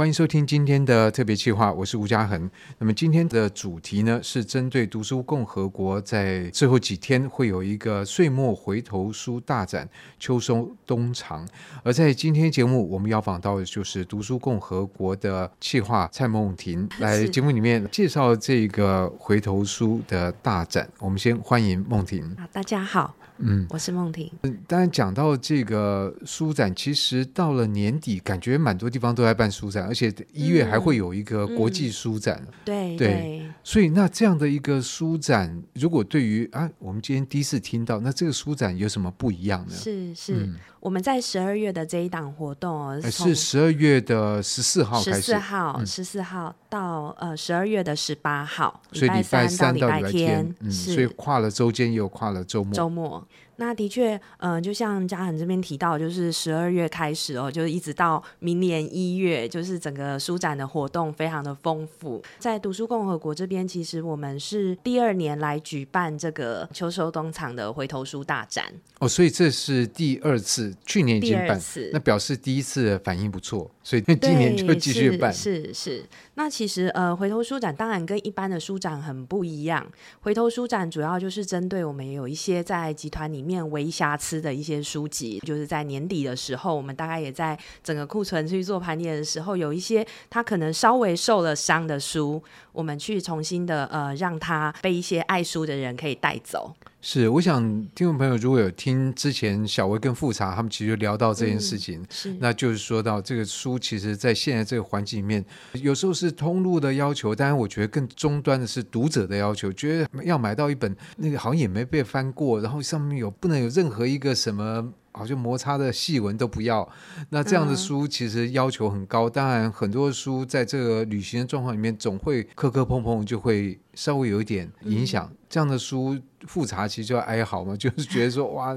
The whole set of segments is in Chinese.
欢迎收听今天的特别计划，我是吴家恒。那么今天的主题呢，是针对读书共和国在最后几天会有一个岁末回头书大展，秋收冬藏。而在今天节目，我们要访到的就是读书共和国的企划蔡梦婷，来节目里面介绍这个回头书的大展。我们先欢迎梦婷。大家好。嗯，我是梦婷。嗯，当然讲到这个书展，其实到了年底，感觉蛮多地方都在办书展，而且一月还会有一个国际书展。对对，所以那这样的一个书展，如果对于啊，我们今天第一次听到，那这个书展有什么不一样呢？是是。嗯。我们在十二月的这一档活动哦，是十二月的十四号开始，十四号，十四号到呃十二月的十八号，所以礼拜三到礼拜天，嗯，所以跨了周间又跨了周末。周末，那的确，嗯、呃，就像嘉恒这边提到，就是十二月开始哦，就是一直到明年一月，就是整个书展的活动非常的丰富。在读书共和国这边，其实我们是第二年来举办这个秋收冬藏的回头书大展。哦，所以这是第二次。去年已经办，那表示第一次的反应不错，所以今年就继续办。是是，是，那其实呃，回头书展当然跟一般的书展很不一样。回头书展主要就是针对我们有一些在集团里面面微瑕疵的一些书籍，就是在年底的时候，我们大概也在整个库存去做盘点的时候，有一些它可能稍微受了伤的书，我们去重新的呃，让它被一些爱书的人可以带走。是，我想听众朋友如果有听之前小薇跟富察他们其实聊到这件事情，嗯、是，那就是说到这个书，其实在现在这个环境里面，有时候是通路的要求，当然我觉得更终端的是读者的要求，觉得要买到一本那个好像也没被翻过，然后上面有不能有任何一个什么。好像摩擦的细纹都不要，那这样的书其实要求很高。嗯、当然，很多书在这个旅行的状况里面，总会磕磕碰碰，就会稍微有一点影响。嗯、这样的书，复查其实就要哀嚎嘛，就是觉得说哇，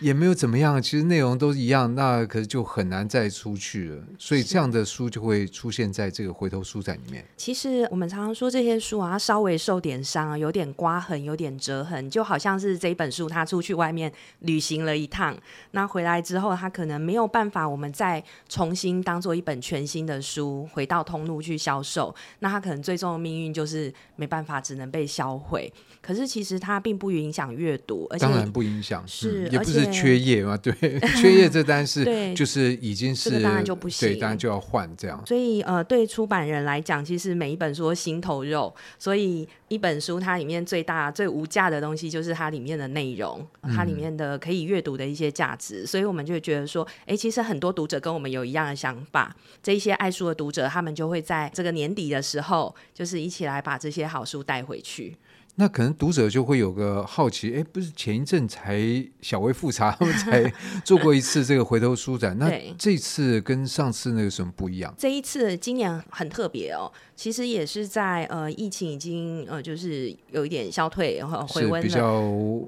也没有怎么样，其实内容都一样，那可是就很难再出去了。所以这样的书就会出现在这个回头书展里面。其实我们常常说这些书啊，稍微受点伤，有点刮痕，有点折痕，就好像是这一本书它出去外面旅行了一趟。那回来之后，他可能没有办法，我们再重新当做一本全新的书回到通路去销售。那他可能最终的命运就是没办法，只能被销毁。可是其实它并不影响阅读，而且当然不影响，是、嗯、也不是缺页嘛？对，缺页这单是对就是已经是、这个、当然就不行，对，当然就要换这样。所以呃，对出版人来讲，其实每一本书心头肉，所以一本书它里面最大最无价的东西就是它里面的内容，它里面的可以阅读的一些价值。所以我们就会觉得说，哎，其实很多读者跟我们有一样的想法，这一些爱书的读者，他们就会在这个年底的时候，就是一起来把这些好书带回去。那可能读者就会有个好奇，哎，不是前一阵才小微复查他们才 做过一次这个回头书展，那这次跟上次那个什么不一样？这一次今年很特别哦，其实也是在呃疫情已经呃就是有一点消退然后回温了，比较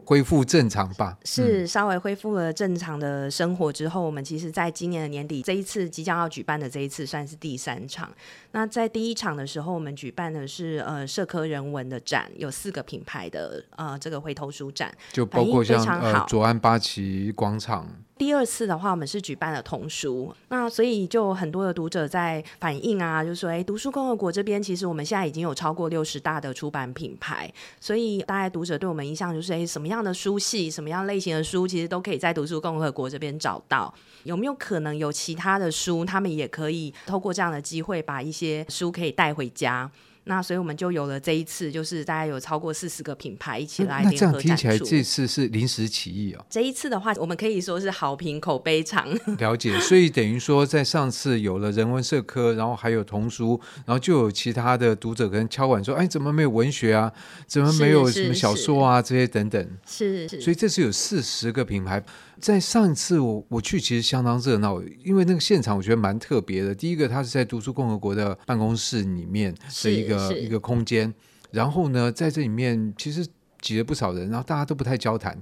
恢复正常吧？是稍微恢复了正常的生活之后，我们其实在今年的年底这一次即将要举办的这一次算是第三场。那在第一场的时候，我们举办的是呃社科人文的展，有四个。品牌的呃，这个回头书展就包括像呃左岸八旗广场。第二次的话，我们是举办了童书，那所以就很多的读者在反映啊，就说哎，读书共和国这边其实我们现在已经有超过六十大的出版品牌，所以大概读者对我们印象就是哎，什么样的书系、什么样类型的书，其实都可以在读书共和国这边找到。有没有可能有其他的书，他们也可以透过这样的机会，把一些书可以带回家？那所以我们就有了这一次，就是大概有超过四十个品牌一起来联合展出。那这样听起来，这次是临时起意哦。这一次的话，我们可以说是好评口碑长。了解，所以等于说，在上次有了人文社科，然后还有童书，然后就有其他的读者可能敲碗说：“哎，怎么没有文学啊？怎么没有什么小说啊？这些等等。”是是。所以这次有四十个品牌。在上一次我我去其实相当热闹，因为那个现场我觉得蛮特别的。第一个，它是在读书共和国的办公室里面的一个一个空间，然后呢，在这里面其实挤了不少人，然后大家都不太交谈，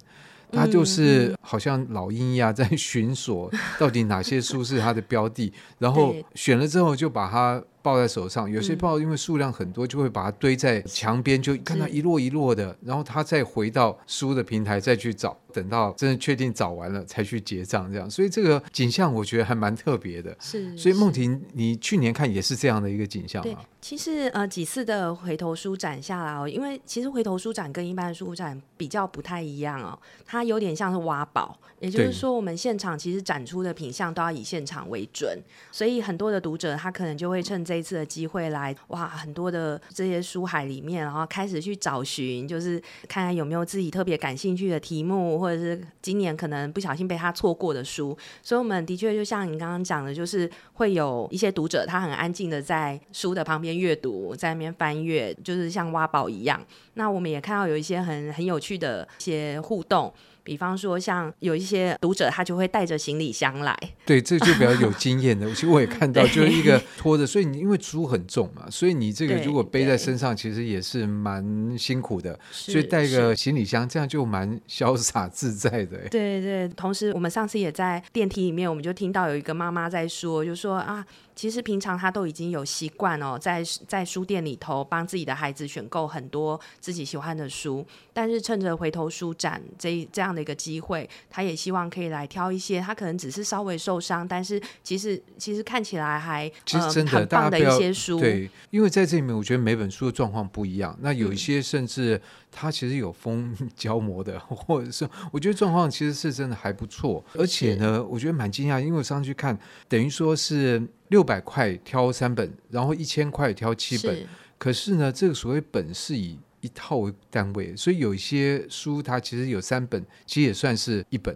他就是好像老鹰一样在寻索到底哪些书是他的标的，然后选了之后就把它抱在手上。有些抱因为数量很多，就会把它堆在墙边，就看它一摞一摞的，然后他再回到书的平台再去找。等到真的确定找完了才去结账，这样。所以这个景象我觉得还蛮特别的。是，所以梦婷，你去年看也是这样的一个景象吗？其实呃几次的回头书展下来哦，因为其实回头书展跟一般的书展比较不太一样哦，它有点像是挖宝，也就是说我们现场其实展出的品相都要以现场为准，所以很多的读者他可能就会趁这一次的机会来哇，很多的这些书海里面，然后开始去找寻，就是看看有没有自己特别感兴趣的题目，或者是今年可能不小心被他错过的书，所以我们的确就像你刚刚讲的，就是会有一些读者他很安静的在书的旁边。阅读在那边翻阅，就是像挖宝一样。那我们也看到有一些很很有趣的一些互动。比方说，像有一些读者，他就会带着行李箱来。对，这就比较有经验的。其 实我也看到，就是一个拖着，所以你因为书很重嘛，所以你这个如果背在身上，其实也是蛮辛苦的。所以带个行李箱，这样就蛮潇洒自在的。对对，同时我们上次也在电梯里面，我们就听到有一个妈妈在说，就说啊，其实平常他都已经有习惯哦，在在书店里头帮自己的孩子选购很多自己喜欢的书，但是趁着回头书展这这样。的一个机会，他也希望可以来挑一些，他可能只是稍微受伤，但是其实其实看起来还其实真的、呃、很棒的一些书。对，因为在这里面，我觉得每本书的状况不一样。那有一些甚至它其实有封 胶膜的，或者是我觉得状况其实是真的还不错。而且呢，我觉得蛮惊讶，因为我上去看，等于说是六百块挑三本，然后一千块挑七本。是可是呢，这个所谓本是以一套为单位，所以有一些书它其实有三本，其实也算是一本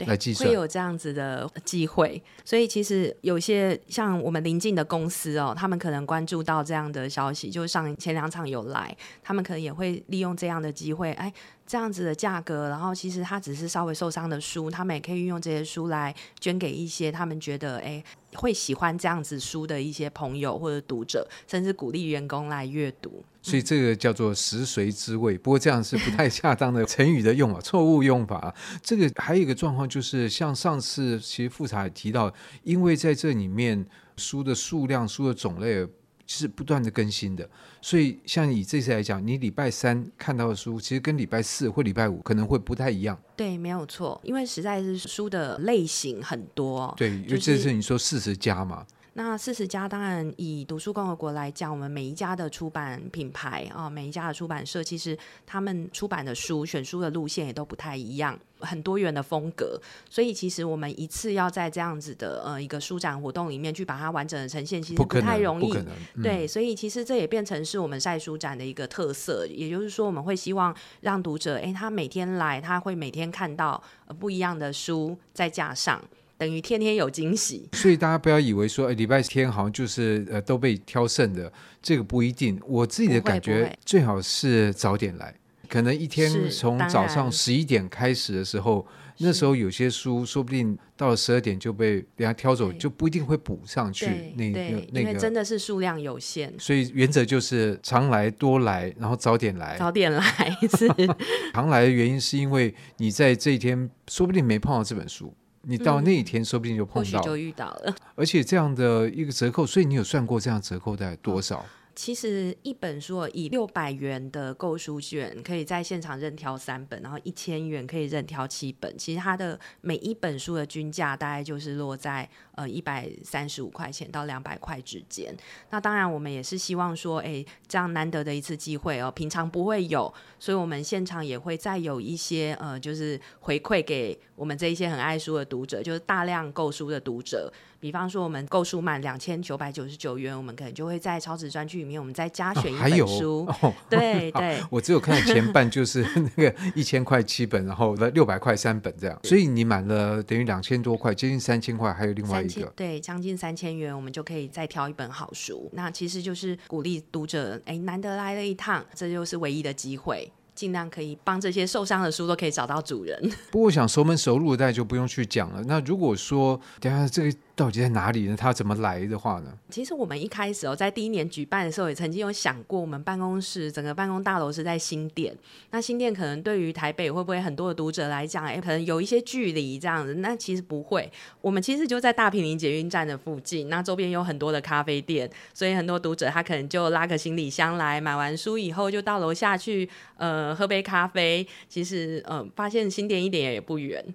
来计算。会有这样子的机会，所以其实有些像我们邻近的公司哦，他们可能关注到这样的消息，就是上前两场有来，他们可能也会利用这样的机会，哎。这样子的价格，然后其实他只是稍微受伤的书，他们也可以运用这些书来捐给一些他们觉得哎会喜欢这样子书的一些朋友或者读者，甚至鼓励员工来阅读。所以这个叫做食髓知味，不过这样是不太 恰当的成语的用法，错误用法。这个还有一个状况就是，像上次其实复查也提到，因为在这里面书的数量、书的种类。是不断的更新的，所以像以这次来讲，你礼拜三看到的书，其实跟礼拜四或礼拜五可能会不太一样。对，没有错，因为实在是书的类型很多。对，因为这次你说四十家嘛。那四十家，当然以读书共和国来讲，我们每一家的出版品牌啊，每一家的出版社，其实他们出版的书、选书的路线也都不太一样，很多元的风格。所以其实我们一次要在这样子的呃一个书展活动里面去把它完整的呈现，其实不太容易。不可能，嗯、对，所以其实这也变成是我们晒书展的一个特色。也就是说，我们会希望让读者，诶，他每天来，他会每天看到不一样的书在架上。等于天天有惊喜，所以大家不要以为说，哎，礼拜天好像就是呃都被挑剩的，这个不一定。我自己的感觉最好是早点来，可能一天从早上十一点开始的时候，那时候有些书说不定到了十二点就被人家挑走，就不一定会补上去。那那那个真的是数量有限，所以原则就是常来多来，然后早点来。早点来是 常来的原因是因为你在这一天说不定没碰到这本书。你到那一天，说不定就碰到，或许就遇到了。而且这样的一个折扣，所以你有算过这样折扣大概多少？其实一本书以六百元的购书券，可以在现场任挑三本，然后一千元可以任挑七本。其实它的每一本书的均价大概就是落在呃一百三十五块钱到两百块之间。那当然，我们也是希望说，哎，这样难得的一次机会哦，平常不会有，所以我们现场也会再有一些呃，就是回馈给我们这一些很爱书的读者，就是大量购书的读者。比方说，我们购书满两千九百九十九元，我们可能就会在超值专区面，我们再加选一本书。哦 哦、对 对，我只有看前半，就是那个 一千块七本，然后六百块三本这样。所以你满了等于两千多块，接近三千块，还有另外一个。对，将近三千元，我们就可以再挑一本好书。那其实就是鼓励读者，哎，难得来了一趟，这就是唯一的机会。尽量可以帮这些受伤的书都可以找到主人。不过，我想熟门熟路的大家就不用去讲了。那如果说等下这个到底在哪里呢？它怎么来的话呢？其实我们一开始哦，在第一年举办的时候，也曾经有想过，我们办公室整个办公大楼是在新店。那新店可能对于台北会不会很多的读者来讲，哎，可能有一些距离这样子。那其实不会，我们其实就在大坪林捷运站的附近，那周边有很多的咖啡店，所以很多读者他可能就拉个行李箱来，买完书以后就到楼下去，呃，喝杯咖啡。其实，呃，发现新店一点也不远。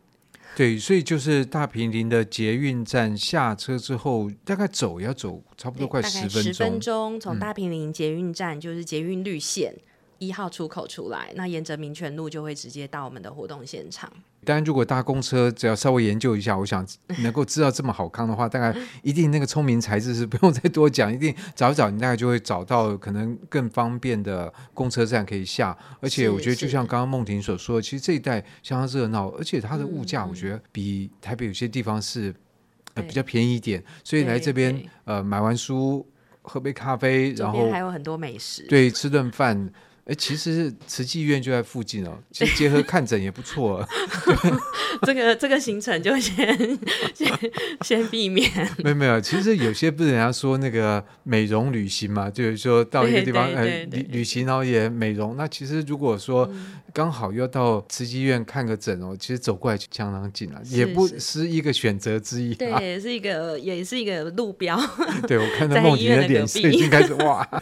对，所以就是大坪林的捷运站下车之后，大概走要走差不多快十分钟。十分钟从大坪林捷运站，就是捷运绿线一号出口出来，嗯、那沿着民权路就会直接到我们的活动现场。当然，如果搭公车，只要稍微研究一下，我想 能够知道这么好康的话，大概一定那个聪明才智是不用再多讲，一定找一找，你大概就会找到可能更方便的公车站可以下。而且我觉得，就像刚刚梦婷所说的，其实这一带相当热闹，而且它的物价我觉得比台北有些地方是呃比较便宜一点，所以来这边呃买完书喝杯咖啡，然后还有很多美食，对，吃顿饭。哎，其实慈济医院就在附近哦，其实结合看诊也不错。这个这个行程就先先先避免。没有没有，其实有些不是人家说那个美容旅行嘛，就是说到一个地方呃旅旅行，然后也美容。那其实如果说刚好要到慈济医院看个诊哦，其实走过来就相当近了，也不是一个选择之一。对，也是一个也是一个路标。对，我看到梦婷的脸色已经开始哇。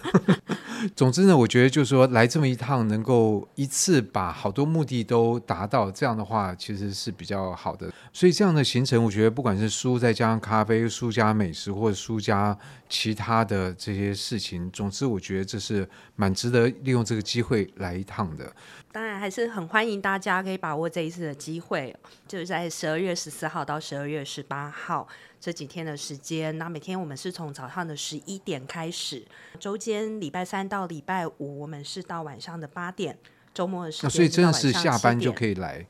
总之呢，我觉得就是说来这么一趟，能够一次把好多目的都达到，这样的话其实是比较好的。所以这样的行程，我觉得不管是书再加上咖啡，书加美食，或者书加其他的这些事情，总之我觉得这是蛮值得利用这个机会来一趟的。当然，还是很欢迎大家可以把握这一次的机会，就是在十二月十四号到十二月十八号。这几天的时间，那每天我们是从早上的十一点开始，周间礼拜三到礼拜五我们是到晚上的八点，周末的时间、啊、所以真的是下班就可以来。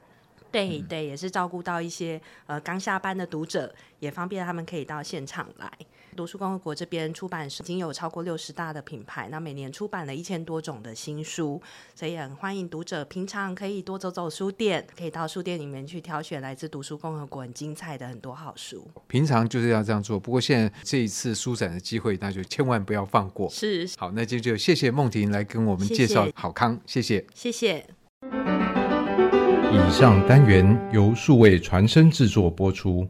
对对，也是照顾到一些呃刚下班的读者，也方便他们可以到现场来。读书共和国这边出版社已经有超过六十大的品牌，那每年出版了一千多种的新书，所以很欢迎读者平常可以多走走书店，可以到书店里面去挑选来自读书共和国很精彩的很多好书。平常就是要这样做，不过现在这一次书展的机会，那就千万不要放过。是，好，那就就谢谢梦婷来跟我们介绍好康，谢谢，谢谢。以上单元由数位传声制作播出。